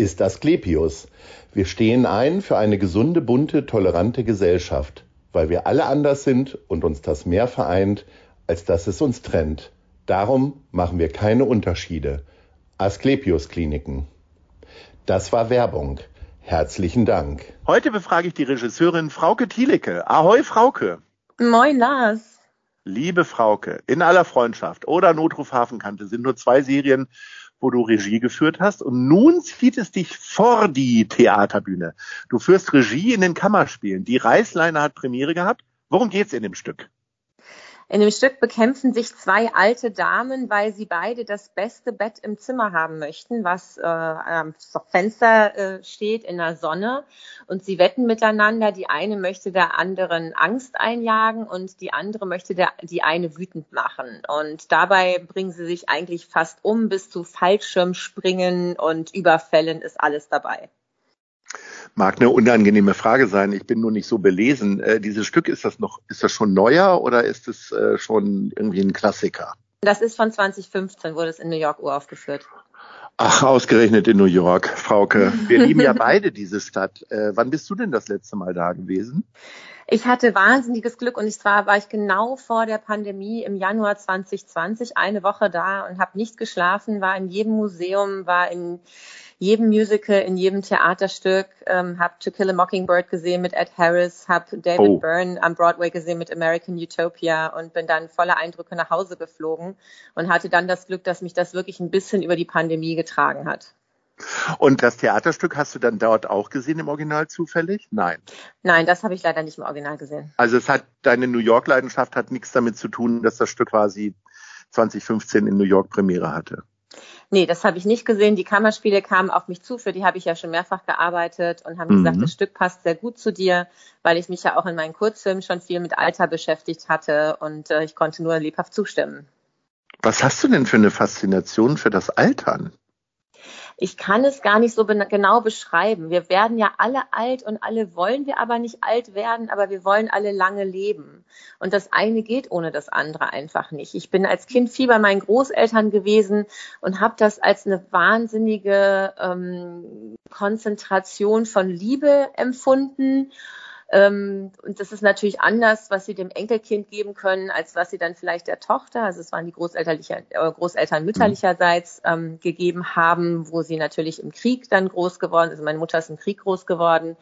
ist Asklepios. Wir stehen ein für eine gesunde, bunte, tolerante Gesellschaft, weil wir alle anders sind und uns das mehr vereint, als dass es uns trennt. Darum machen wir keine Unterschiede. Asklepios Kliniken. Das war Werbung. Herzlichen Dank. Heute befrage ich die Regisseurin Frauke Thielecke. Ahoi, Frauke. Moin, Lars. Liebe Frauke, in aller Freundschaft oder Notruf Hafenkante sind nur zwei Serien, wo du Regie geführt hast. Und nun zieht es dich vor die Theaterbühne. Du führst Regie in den Kammerspielen. Die Reißleine hat Premiere gehabt. Worum geht's in dem Stück? In dem Stück bekämpfen sich zwei alte Damen, weil sie beide das beste Bett im Zimmer haben möchten, was äh, am Fenster äh, steht in der Sonne. Und sie wetten miteinander. Die eine möchte der anderen Angst einjagen und die andere möchte der, die eine wütend machen. Und dabei bringen sie sich eigentlich fast um bis zu Fallschirmspringen und Überfällen ist alles dabei. Mag eine unangenehme Frage sein. Ich bin nur nicht so belesen. Äh, dieses Stück ist das noch, ist das schon neuer oder ist es äh, schon irgendwie ein Klassiker? Das ist von 2015, wurde es in New York uraufgeführt. Ach, ausgerechnet in New York, Frauke. Wir lieben ja beide diese Stadt. Äh, wann bist du denn das letzte Mal da gewesen? Ich hatte wahnsinniges Glück und zwar war ich genau vor der Pandemie im Januar 2020 eine Woche da und habe nicht geschlafen, war in jedem Museum, war in jedem Musical, in jedem Theaterstück, ähm, habe To Kill a Mockingbird gesehen mit Ed Harris, habe David oh. Byrne am Broadway gesehen mit American Utopia und bin dann voller Eindrücke nach Hause geflogen und hatte dann das Glück, dass mich das wirklich ein bisschen über die Pandemie getragen hat. Und das Theaterstück hast du dann dort auch gesehen im Original zufällig? Nein. Nein, das habe ich leider nicht im Original gesehen. Also es hat deine New York Leidenschaft hat nichts damit zu tun, dass das Stück quasi 2015 in New York Premiere hatte. Nee, das habe ich nicht gesehen. Die Kammerspiele kamen auf mich zu, für die habe ich ja schon mehrfach gearbeitet und haben mhm. gesagt, das Stück passt sehr gut zu dir, weil ich mich ja auch in meinen Kurzfilmen schon viel mit Alter beschäftigt hatte und äh, ich konnte nur lebhaft zustimmen. Was hast du denn für eine Faszination für das Altern? Ich kann es gar nicht so genau beschreiben. Wir werden ja alle alt und alle wollen wir aber nicht alt werden, aber wir wollen alle lange leben. Und das eine geht ohne das andere einfach nicht. Ich bin als Kind viel bei meinen Großeltern gewesen und habe das als eine wahnsinnige ähm, Konzentration von Liebe empfunden ähm, und das ist natürlich anders, was sie dem Enkelkind geben können, als was sie dann vielleicht der Tochter, also es waren die Großelterlicher, äh, Großeltern mütterlicherseits ähm, gegeben haben, wo sie natürlich im Krieg dann groß geworden, also meine Mutter ist im Krieg groß geworden.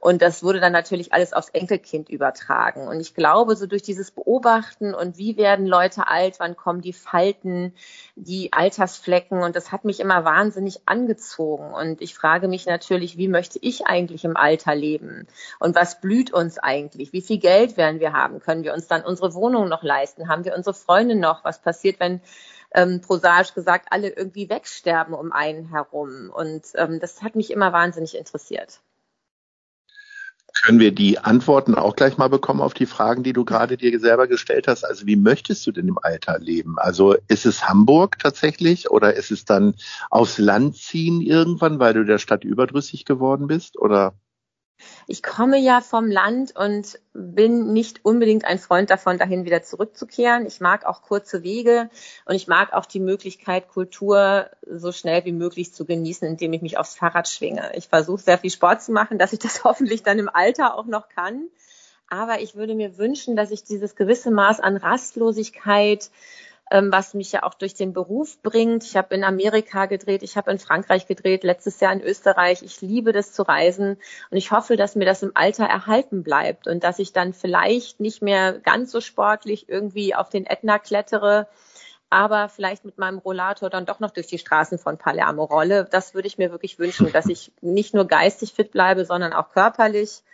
Und das wurde dann natürlich alles aufs Enkelkind übertragen. Und ich glaube, so durch dieses Beobachten und wie werden Leute alt, wann kommen die Falten, die Altersflecken, und das hat mich immer wahnsinnig angezogen. Und ich frage mich natürlich, wie möchte ich eigentlich im Alter leben? Und was blüht blüht uns eigentlich? Wie viel Geld werden wir haben? Können wir uns dann unsere Wohnung noch leisten? Haben wir unsere Freunde noch? Was passiert, wenn ähm, prosaisch gesagt alle irgendwie wegsterben um einen herum? Und ähm, das hat mich immer wahnsinnig interessiert. Können wir die Antworten auch gleich mal bekommen auf die Fragen, die du gerade dir selber gestellt hast? Also wie möchtest du denn im Alter leben? Also ist es Hamburg tatsächlich oder ist es dann aufs Land ziehen irgendwann, weil du der Stadt überdrüssig geworden bist? Oder ich komme ja vom Land und bin nicht unbedingt ein Freund davon, dahin wieder zurückzukehren. Ich mag auch kurze Wege und ich mag auch die Möglichkeit, Kultur so schnell wie möglich zu genießen, indem ich mich aufs Fahrrad schwinge. Ich versuche sehr viel Sport zu machen, dass ich das hoffentlich dann im Alter auch noch kann. Aber ich würde mir wünschen, dass ich dieses gewisse Maß an Rastlosigkeit, ähm, was mich ja auch durch den Beruf bringt. Ich habe in Amerika gedreht, ich habe in Frankreich gedreht, letztes Jahr in Österreich. Ich liebe das zu reisen und ich hoffe, dass mir das im Alter erhalten bleibt und dass ich dann vielleicht nicht mehr ganz so sportlich irgendwie auf den Ätna klettere, aber vielleicht mit meinem Rollator dann doch noch durch die Straßen von Palermo rolle. Das würde ich mir wirklich wünschen, dass ich nicht nur geistig fit bleibe, sondern auch körperlich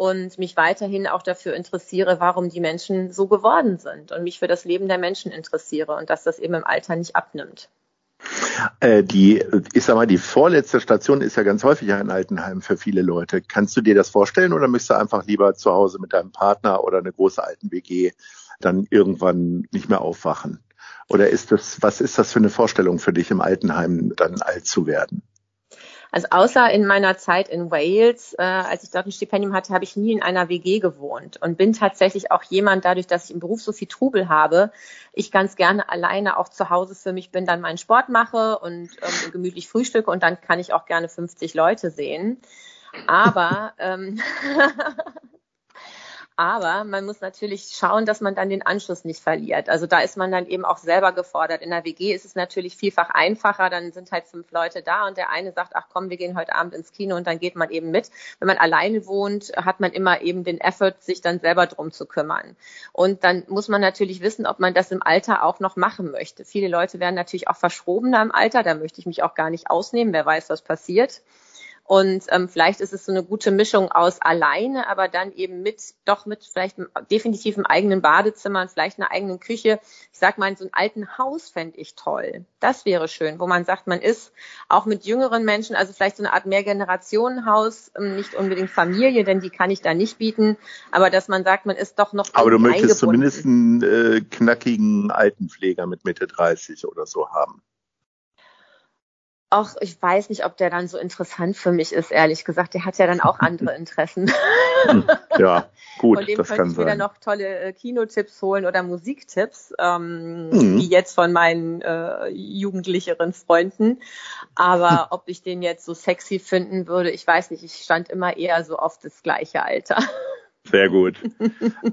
und mich weiterhin auch dafür interessiere, warum die Menschen so geworden sind und mich für das Leben der Menschen interessiere und dass das eben im Alter nicht abnimmt. Äh, die, ich sag mal, die vorletzte Station ist ja ganz häufig ein Altenheim für viele Leute. Kannst du dir das vorstellen oder möchtest du einfach lieber zu Hause mit deinem Partner oder eine große Alten-WG dann irgendwann nicht mehr aufwachen? Oder ist das, was ist das für eine Vorstellung für dich im Altenheim, dann alt zu werden? Also außer in meiner Zeit in Wales, äh, als ich dort ein Stipendium hatte, habe ich nie in einer WG gewohnt und bin tatsächlich auch jemand, dadurch, dass ich im Beruf so viel Trubel habe, ich ganz gerne alleine auch zu Hause für mich bin, dann meinen Sport mache und ähm, gemütlich frühstücke und dann kann ich auch gerne 50 Leute sehen. Aber ähm, Aber man muss natürlich schauen, dass man dann den Anschluss nicht verliert. Also da ist man dann eben auch selber gefordert. In der WG ist es natürlich vielfach einfacher. Dann sind halt fünf Leute da und der eine sagt, ach komm, wir gehen heute Abend ins Kino und dann geht man eben mit. Wenn man alleine wohnt, hat man immer eben den Effort, sich dann selber drum zu kümmern. Und dann muss man natürlich wissen, ob man das im Alter auch noch machen möchte. Viele Leute werden natürlich auch verschrobener im Alter. Da möchte ich mich auch gar nicht ausnehmen. Wer weiß, was passiert. Und ähm, vielleicht ist es so eine gute Mischung aus alleine, aber dann eben mit, doch mit vielleicht definitiv einem eigenen Badezimmer und vielleicht einer eigenen Küche. Ich sag mal, so ein alten Haus fände ich toll. Das wäre schön, wo man sagt, man ist auch mit jüngeren Menschen, also vielleicht so eine Art Mehrgenerationenhaus, ähm, nicht unbedingt Familie, denn die kann ich da nicht bieten, aber dass man sagt, man ist doch noch. Aber du möchtest zumindest einen äh, knackigen Altenpfleger mit Mitte 30 oder so haben. Auch ich weiß nicht, ob der dann so interessant für mich ist, ehrlich gesagt. Der hat ja dann auch andere Interessen. Hm, ja, gut, Von dem das könnte kann ich mir sein. dann noch tolle äh, Kinotipps holen oder Musiktipps, ähm, Mhm. wie jetzt von meinen äh, jugendlicheren Freunden. Aber ob ich den jetzt so sexy finden würde, ich weiß nicht. Ich stand immer eher so auf das gleiche Alter. Sehr gut.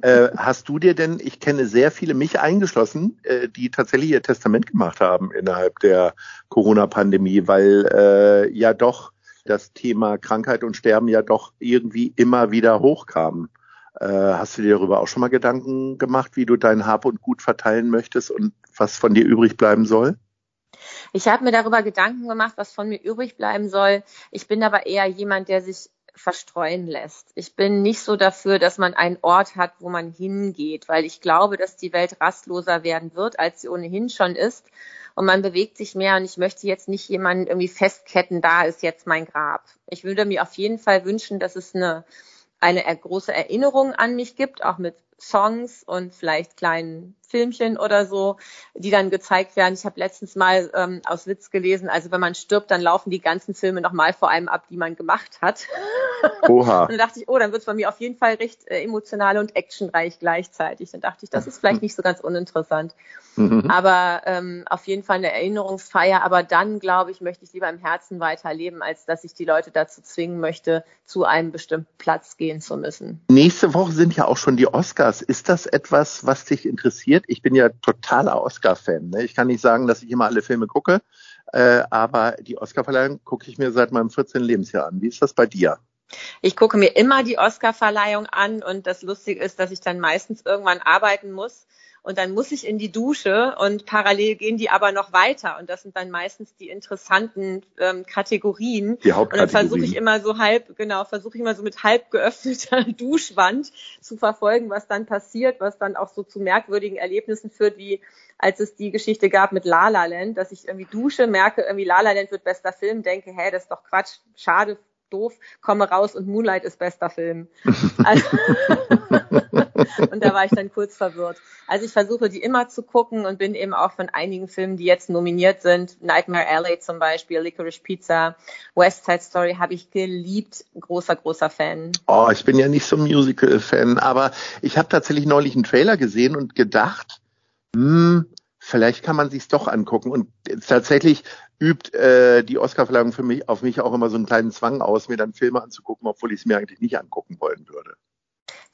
äh, hast du dir denn, ich kenne sehr viele, mich eingeschlossen, äh, die tatsächlich ihr Testament gemacht haben innerhalb der Corona-Pandemie, weil äh, ja doch das Thema Krankheit und Sterben ja doch irgendwie immer wieder hochkam. Äh, hast du dir darüber auch schon mal Gedanken gemacht, wie du dein Hab und Gut verteilen möchtest und was von dir übrig bleiben soll? Ich habe mir darüber Gedanken gemacht, was von mir übrig bleiben soll. Ich bin aber eher jemand, der sich verstreuen lässt. Ich bin nicht so dafür, dass man einen Ort hat, wo man hingeht, weil ich glaube, dass die Welt rastloser werden wird, als sie ohnehin schon ist. Und man bewegt sich mehr und ich möchte jetzt nicht jemanden irgendwie festketten, da ist jetzt mein Grab. Ich würde mir auf jeden Fall wünschen, dass es eine, eine große Erinnerung an mich gibt, auch mit Songs und vielleicht kleinen Filmchen oder so, die dann gezeigt werden. Ich habe letztens mal ähm, aus Witz gelesen, also wenn man stirbt, dann laufen die ganzen Filme nochmal vor einem ab, die man gemacht hat. Oha. Und dann dachte ich, oh, dann wird es bei mir auf jeden Fall recht äh, emotional und actionreich gleichzeitig. Dann dachte ich, das ist vielleicht nicht so ganz uninteressant. Mhm. Aber ähm, auf jeden Fall eine Erinnerungsfeier. Aber dann, glaube ich, möchte ich lieber im Herzen weiterleben, als dass ich die Leute dazu zwingen möchte, zu einem bestimmten Platz gehen zu müssen. Nächste Woche sind ja auch schon die Oscars. Ist das etwas, was dich interessiert? Ich bin ja totaler Oscar-Fan. Ne? Ich kann nicht sagen, dass ich immer alle Filme gucke, äh, aber die Oscar-Verleihung gucke ich mir seit meinem 14. Lebensjahr an. Wie ist das bei dir? Ich gucke mir immer die Oscar-Verleihung an und das Lustige ist, dass ich dann meistens irgendwann arbeiten muss und dann muss ich in die Dusche und parallel gehen die aber noch weiter und das sind dann meistens die interessanten ähm, Kategorien. Die Und dann versuche Hauptkategorien. ich immer so halb, genau, versuche ich immer so mit halb geöffneter Duschwand zu verfolgen, was dann passiert, was dann auch so zu merkwürdigen Erlebnissen führt, wie als es die Geschichte gab mit La La Land, dass ich irgendwie dusche, merke irgendwie La La Land wird bester Film, denke, hä, das ist doch Quatsch, schade, doof, komme raus und Moonlight ist bester Film. Also, und da war ich dann kurz verwirrt. Also ich versuche die immer zu gucken und bin eben auch von einigen Filmen, die jetzt nominiert sind, Nightmare Alley zum Beispiel, Licorice Pizza, West Side Story habe ich geliebt, großer, großer Fan. Oh, ich bin ja nicht so Musical-Fan, aber ich habe tatsächlich neulich einen Trailer gesehen und gedacht, hm, vielleicht kann man sich's doch angucken. Und tatsächlich übt äh, die Oscarverleihung für mich auf mich auch immer so einen kleinen Zwang aus, mir dann Filme anzugucken, obwohl ich es mir eigentlich nicht angucken wollen würde.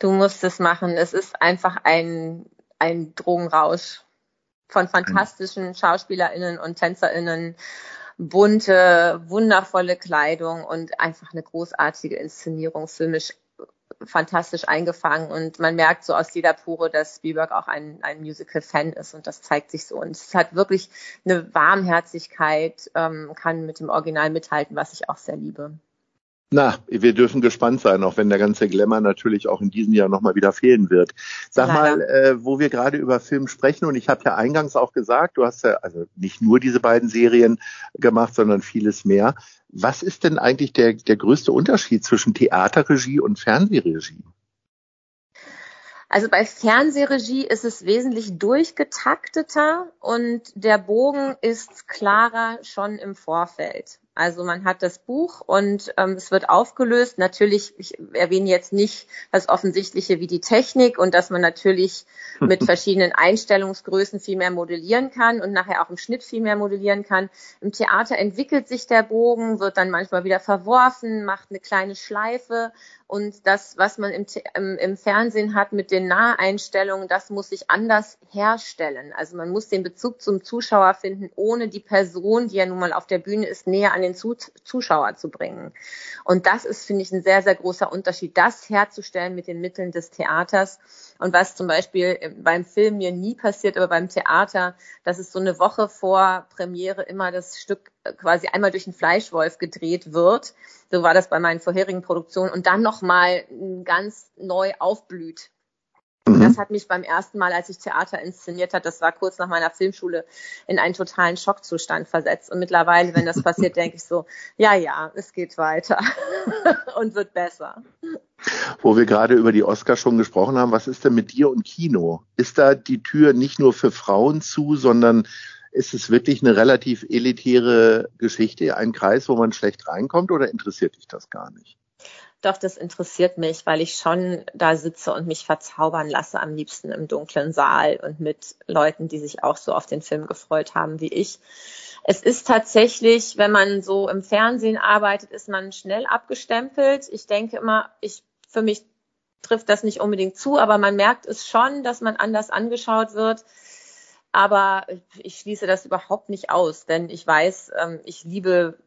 Du musst es machen. Es ist einfach ein, ein Drogenrausch von fantastischen SchauspielerInnen und TänzerInnen, bunte, wundervolle Kleidung und einfach eine großartige Inszenierung, filmisch fantastisch eingefangen und man merkt so aus jeder Pore, dass Spielberg auch ein, ein Musical-Fan ist und das zeigt sich so. Und es hat wirklich eine Warmherzigkeit, ähm, kann mit dem Original mithalten, was ich auch sehr liebe. Na, wir dürfen gespannt sein, auch wenn der ganze Glamour natürlich auch in diesem Jahr nochmal wieder fehlen wird. Sag Leider. mal, äh, wo wir gerade über Film sprechen, und ich habe ja eingangs auch gesagt, du hast ja also nicht nur diese beiden Serien gemacht, sondern vieles mehr. Was ist denn eigentlich der, der größte Unterschied zwischen Theaterregie und Fernsehregie? Also bei Fernsehregie ist es wesentlich durchgetakteter und der Bogen ist klarer schon im Vorfeld. Also man hat das Buch und ähm, es wird aufgelöst. Natürlich, ich erwähne jetzt nicht das Offensichtliche wie die Technik und dass man natürlich mit verschiedenen Einstellungsgrößen viel mehr modellieren kann und nachher auch im Schnitt viel mehr modellieren kann. Im Theater entwickelt sich der Bogen, wird dann manchmal wieder verworfen, macht eine kleine Schleife und das, was man im, im, im Fernsehen hat mit den Naheinstellungen, das muss sich anders herstellen. Also man muss den Bezug zum Zuschauer finden, ohne die Person, die ja nun mal auf der Bühne ist, näher an den Zuschauer zu bringen. Und das ist, finde ich, ein sehr, sehr großer Unterschied, das herzustellen mit den Mitteln des Theaters. Und was zum Beispiel beim Film mir nie passiert, aber beim Theater, dass es so eine Woche vor Premiere immer das Stück quasi einmal durch den Fleischwolf gedreht wird. So war das bei meinen vorherigen Produktionen und dann nochmal ganz neu aufblüht. Mhm. Das hat mich beim ersten Mal, als ich Theater inszeniert hat, das war kurz nach meiner Filmschule, in einen totalen Schockzustand versetzt. Und mittlerweile, wenn das passiert, denke ich so, ja, ja, es geht weiter und wird besser. Wo wir gerade über die Oscar schon gesprochen haben, was ist denn mit dir und Kino? Ist da die Tür nicht nur für Frauen zu, sondern ist es wirklich eine relativ elitäre Geschichte, ein Kreis, wo man schlecht reinkommt oder interessiert dich das gar nicht? Doch, das interessiert mich, weil ich schon da sitze und mich verzaubern lasse, am liebsten im dunklen Saal und mit Leuten, die sich auch so auf den Film gefreut haben wie ich. Es ist tatsächlich, wenn man so im Fernsehen arbeitet, ist man schnell abgestempelt. Ich denke immer, ich, für mich trifft das nicht unbedingt zu, aber man merkt es schon, dass man anders angeschaut wird. Aber ich schließe das überhaupt nicht aus, denn ich weiß, ähm, ich liebe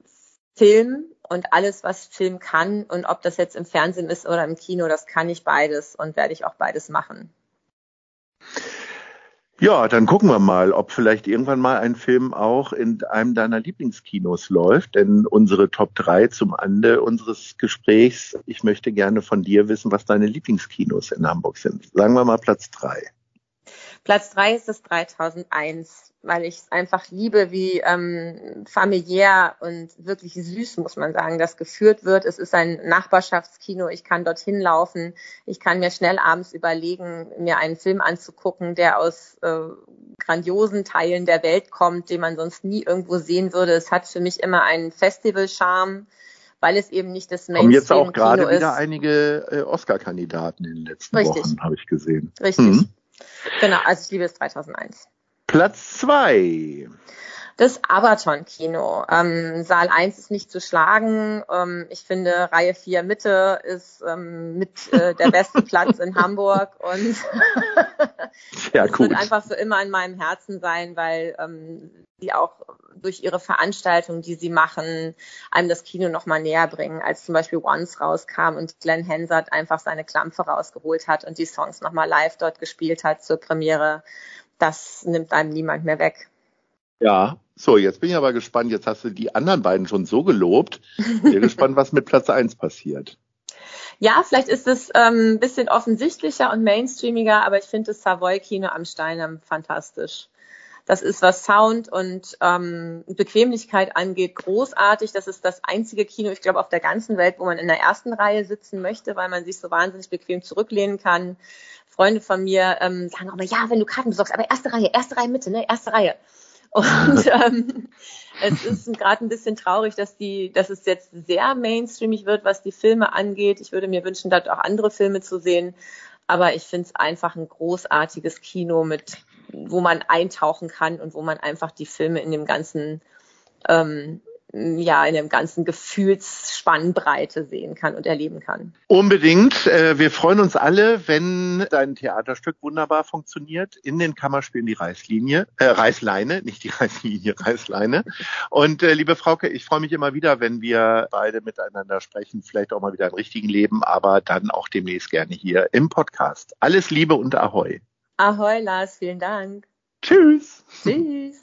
Film und alles, was Film kann. Und ob das jetzt im Fernsehen ist oder im Kino, das kann ich beides und werde ich auch beides machen. Ja, dann gucken wir mal, ob vielleicht irgendwann mal ein Film auch in einem deiner Lieblingskinos läuft. Denn unsere Top 3 zum Ende unseres Gesprächs, ich möchte gerne von dir wissen, was deine Lieblingskinos in Hamburg sind. Sagen wir mal Platz 3. Platz 3 ist das 3001 weil ich es einfach liebe, wie ähm, familiär und wirklich süß, muss man sagen, das geführt wird. Es ist ein Nachbarschaftskino. Ich kann dorthin laufen. Ich kann mir schnell abends überlegen, mir einen Film anzugucken, der aus äh, grandiosen Teilen der Welt kommt, den man sonst nie irgendwo sehen würde. Es hat für mich immer einen Festival-Charme weil es eben nicht das Mainstream ist. Kommen jetzt auch gerade wieder einige äh, Oscar-Kandidaten in den letzten Richtig. Wochen, habe ich gesehen. Richtig. Mhm. Genau, also ich liebe es 2001. Platz zwei. Das Abaton-Kino. Ähm, Saal 1 ist nicht zu schlagen. Ähm, ich finde, Reihe 4 Mitte ist ähm, mit äh, der beste Platz in Hamburg und ja, es wird einfach für immer in meinem Herzen sein, weil ähm, sie auch durch ihre Veranstaltungen, die sie machen, einem das Kino noch mal näher bringen, als zum Beispiel Once rauskam und Glenn Hansard einfach seine Klampfe rausgeholt hat und die Songs noch mal live dort gespielt hat zur Premiere das nimmt einem niemand mehr weg. Ja, so, jetzt bin ich aber gespannt. Jetzt hast du die anderen beiden schon so gelobt. Bin gespannt, was mit Platz 1 passiert. Ja, vielleicht ist es ähm, ein bisschen offensichtlicher und mainstreamiger, aber ich finde das Savoy-Kino am Steinem fantastisch. Das ist, was Sound und ähm, Bequemlichkeit angeht, großartig. Das ist das einzige Kino, ich glaube, auf der ganzen Welt, wo man in der ersten Reihe sitzen möchte, weil man sich so wahnsinnig bequem zurücklehnen kann. Freunde von mir ähm, sagen auch immer, ja, wenn du Karten besorgst, aber erste Reihe, erste Reihe Mitte, ne, erste Reihe. Und ähm, es ist gerade ein bisschen traurig, dass die, dass es jetzt sehr mainstreamig wird, was die Filme angeht. Ich würde mir wünschen, dort auch andere Filme zu sehen. Aber ich finde es einfach ein großartiges Kino mit, wo man eintauchen kann und wo man einfach die Filme in dem ganzen ähm, ja in dem ganzen Gefühlsspannbreite sehen kann und erleben kann. Unbedingt. Äh, wir freuen uns alle, wenn dein Theaterstück wunderbar funktioniert. In den Kammerspielen die Reißlinie, äh, Reißleine, nicht die Reißlinie, Reißleine. Und äh, liebe Frauke, ich freue mich immer wieder, wenn wir beide miteinander sprechen, vielleicht auch mal wieder im richtigen Leben, aber dann auch demnächst gerne hier im Podcast. Alles Liebe und Ahoi. Ahoi, Lars, vielen Dank. Tschüss. Tschüss.